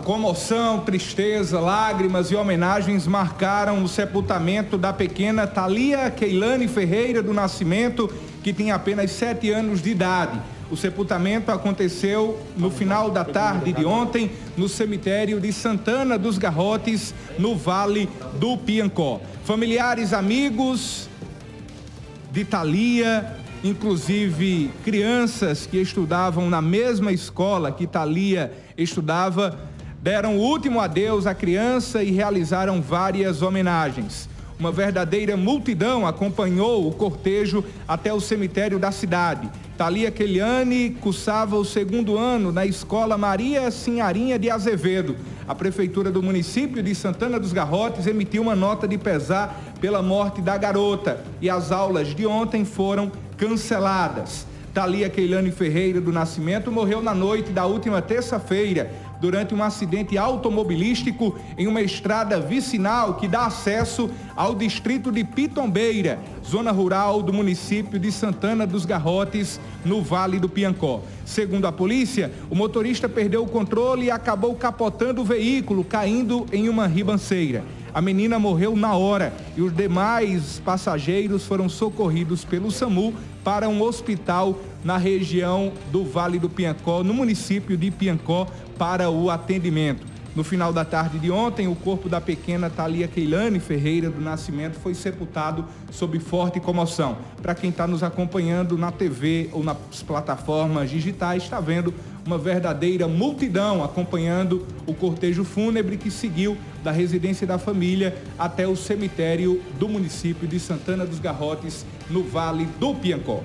Comoção, tristeza, lágrimas e homenagens marcaram o sepultamento da pequena Thalia Keilane Ferreira do Nascimento, que tinha apenas sete anos de idade. O sepultamento aconteceu no final da tarde de ontem no cemitério de Santana dos Garrotes, no Vale do Piancó. Familiares, amigos de Thalia, inclusive crianças que estudavam na mesma escola que Thalia estudava, deram o último adeus à criança e realizaram várias homenagens. Uma verdadeira multidão acompanhou o cortejo até o cemitério da cidade. Thalia Keliane cursava o segundo ano na escola Maria Sinharinha de Azevedo. A prefeitura do município de Santana dos Garrotes emitiu uma nota de pesar pela morte da garota e as aulas de ontem foram canceladas. Thalia Keilane Ferreira do Nascimento morreu na noite da última terça-feira durante um acidente automobilístico em uma estrada vicinal que dá acesso ao distrito de Pitombeira, zona rural do município de Santana dos Garrotes, no Vale do Piancó. Segundo a polícia, o motorista perdeu o controle e acabou capotando o veículo, caindo em uma ribanceira. A menina morreu na hora e os demais passageiros foram socorridos pelo SAMU para um hospital na região do Vale do Piancó, no município de Piancó, para o atendimento. No final da tarde de ontem, o corpo da pequena Thalia Keilane Ferreira do Nascimento foi sepultado sob forte comoção. Para quem está nos acompanhando na TV ou nas plataformas digitais, está vendo uma verdadeira multidão acompanhando o cortejo fúnebre que seguiu da residência da família até o cemitério do município de Santana dos Garrotes, no Vale do Piancó.